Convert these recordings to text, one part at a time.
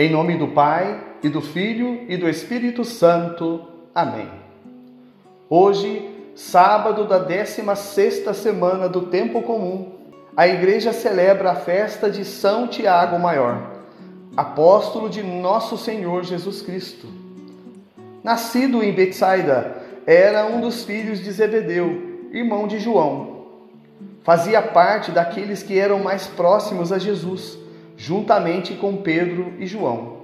Em nome do Pai, e do Filho e do Espírito Santo. Amém. Hoje, sábado da 16ª semana do tempo comum, a igreja celebra a festa de São Tiago Maior, apóstolo de nosso Senhor Jesus Cristo. Nascido em Betsaida, era um dos filhos de Zebedeu, irmão de João. Fazia parte daqueles que eram mais próximos a Jesus juntamente com Pedro e João.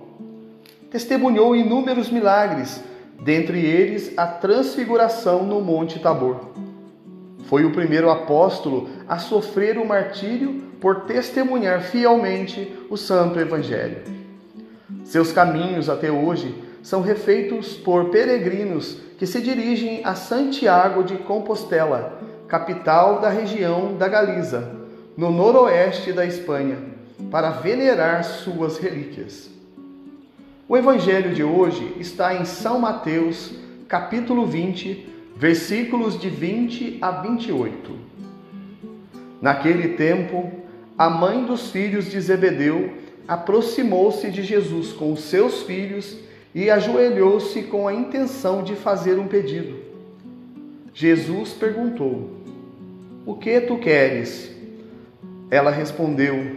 Testemunhou inúmeros milagres, dentre eles a transfiguração no Monte Tabor. Foi o primeiro apóstolo a sofrer o martírio por testemunhar fielmente o Santo Evangelho. Seus caminhos até hoje são refeitos por peregrinos que se dirigem a Santiago de Compostela, capital da região da Galiza, no noroeste da Espanha para venerar suas relíquias. O evangelho de hoje está em São Mateus, capítulo 20, versículos de 20 a 28. Naquele tempo, a mãe dos filhos de Zebedeu aproximou-se de Jesus com os seus filhos e ajoelhou-se com a intenção de fazer um pedido. Jesus perguntou: O que tu queres? Ela respondeu: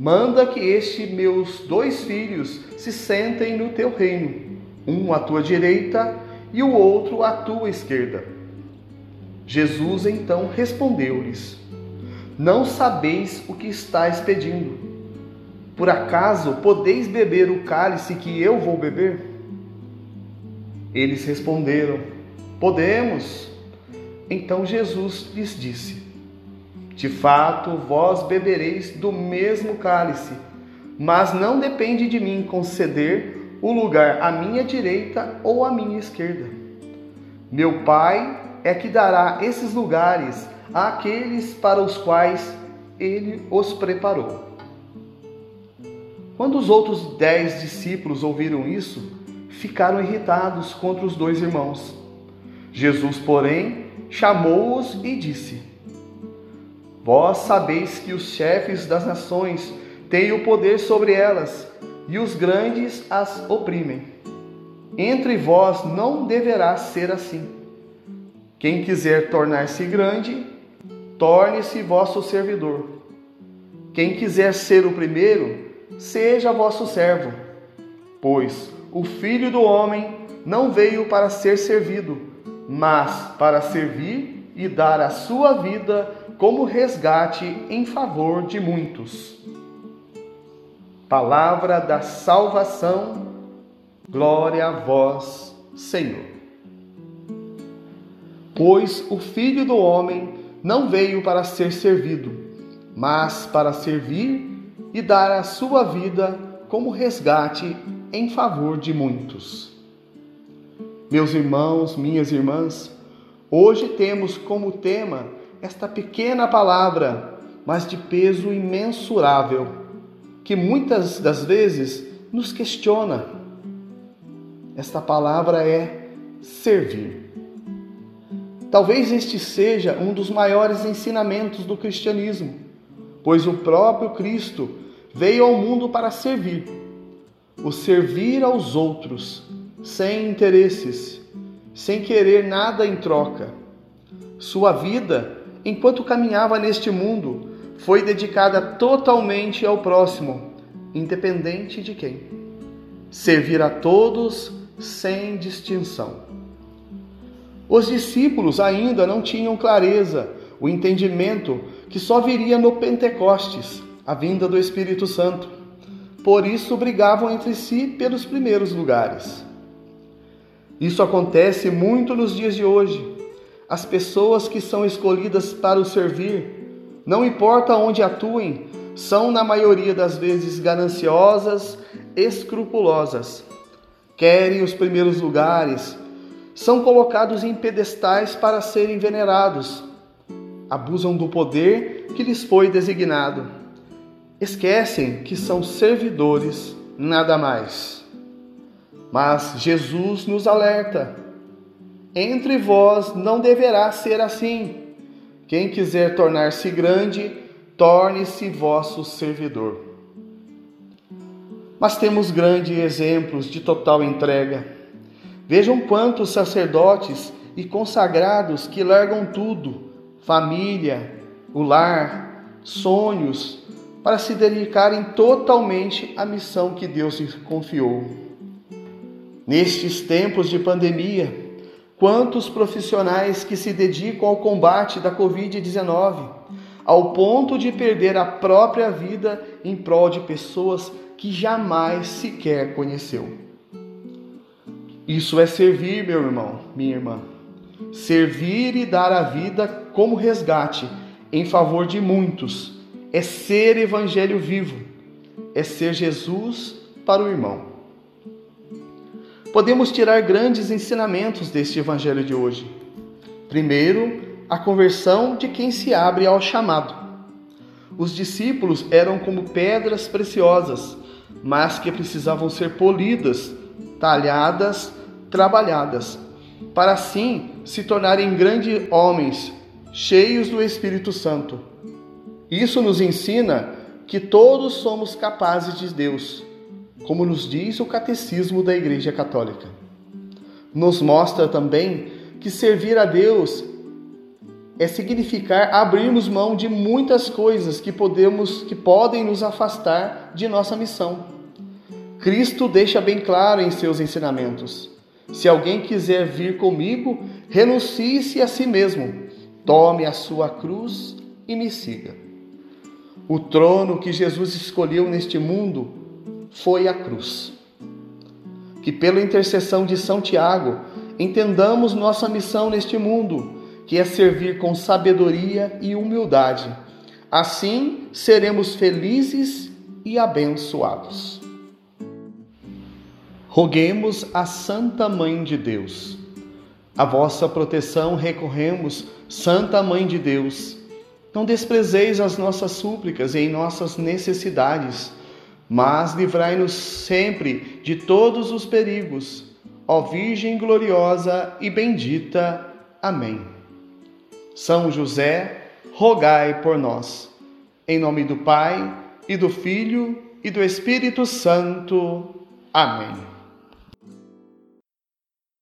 Manda que estes meus dois filhos se sentem no teu reino, um à tua direita e o outro à tua esquerda. Jesus então respondeu-lhes: Não sabeis o que estáis pedindo. Por acaso podeis beber o cálice que eu vou beber? Eles responderam: Podemos. Então Jesus lhes disse: de fato, vós bebereis do mesmo cálice, mas não depende de mim conceder o lugar à minha direita ou à minha esquerda. Meu Pai é que dará esses lugares àqueles para os quais ele os preparou. Quando os outros dez discípulos ouviram isso, ficaram irritados contra os dois irmãos. Jesus, porém, chamou-os e disse: Vós sabeis que os chefes das nações têm o poder sobre elas, e os grandes as oprimem. Entre vós não deverá ser assim. Quem quiser tornar-se grande, torne-se vosso servidor. Quem quiser ser o primeiro, seja vosso servo. Pois o Filho do Homem não veio para ser servido, mas para servir e dar a sua vida como resgate em favor de muitos. Palavra da salvação, glória a vós, Senhor. Pois o Filho do Homem não veio para ser servido, mas para servir e dar a sua vida como resgate em favor de muitos. Meus irmãos, minhas irmãs, hoje temos como tema esta pequena palavra, mas de peso imensurável, que muitas das vezes nos questiona. Esta palavra é servir. Talvez este seja um dos maiores ensinamentos do cristianismo, pois o próprio Cristo veio ao mundo para servir, o servir aos outros, sem interesses, sem querer nada em troca. Sua vida enquanto caminhava neste mundo, foi dedicada totalmente ao próximo, independente de quem. Servir a todos sem distinção. Os discípulos ainda não tinham clareza, o entendimento que só viria no Pentecostes, a vinda do Espírito Santo. Por isso brigavam entre si pelos primeiros lugares. Isso acontece muito nos dias de hoje as pessoas que são escolhidas para o servir, não importa onde atuem, são na maioria das vezes gananciosas, escrupulosas. Querem os primeiros lugares, são colocados em pedestais para serem venerados. Abusam do poder que lhes foi designado. Esquecem que são servidores, nada mais. Mas Jesus nos alerta entre vós não deverá ser assim. Quem quiser tornar-se grande, torne-se vosso servidor. mas temos grandes exemplos de total entrega. Vejam quantos sacerdotes e consagrados que largam tudo, família, o lar, sonhos, para se dedicarem totalmente à missão que Deus lhes confiou. Nestes tempos de pandemia, quantos profissionais que se dedicam ao combate da Covid-19, ao ponto de perder a própria vida em prol de pessoas que jamais sequer conheceu. Isso é servir, meu irmão, minha irmã. Servir e dar a vida como resgate em favor de muitos é ser evangelho vivo, é ser Jesus para o irmão. Podemos tirar grandes ensinamentos deste evangelho de hoje. Primeiro, a conversão de quem se abre ao chamado. Os discípulos eram como pedras preciosas, mas que precisavam ser polidas, talhadas, trabalhadas, para assim se tornarem grandes homens, cheios do Espírito Santo. Isso nos ensina que todos somos capazes de Deus, como nos diz o Catecismo da Igreja Católica. Nos mostra também que servir a Deus é significar abrirmos mão de muitas coisas que podemos que podem nos afastar de nossa missão. Cristo deixa bem claro em seus ensinamentos: se alguém quiser vir comigo, renuncie-se a si mesmo, tome a sua cruz e me siga. O trono que Jesus escolheu neste mundo foi a cruz. Que pela intercessão de São Tiago entendamos nossa missão neste mundo, que é servir com sabedoria e humildade. Assim seremos felizes e abençoados. Roguemos a Santa Mãe de Deus. A vossa proteção recorremos, Santa Mãe de Deus não desprezeis as nossas súplicas em nossas necessidades, mas livrai-nos sempre de todos os perigos. Ó Virgem gloriosa e bendita. Amém. São José, rogai por nós. Em nome do Pai, e do Filho, e do Espírito Santo. Amém.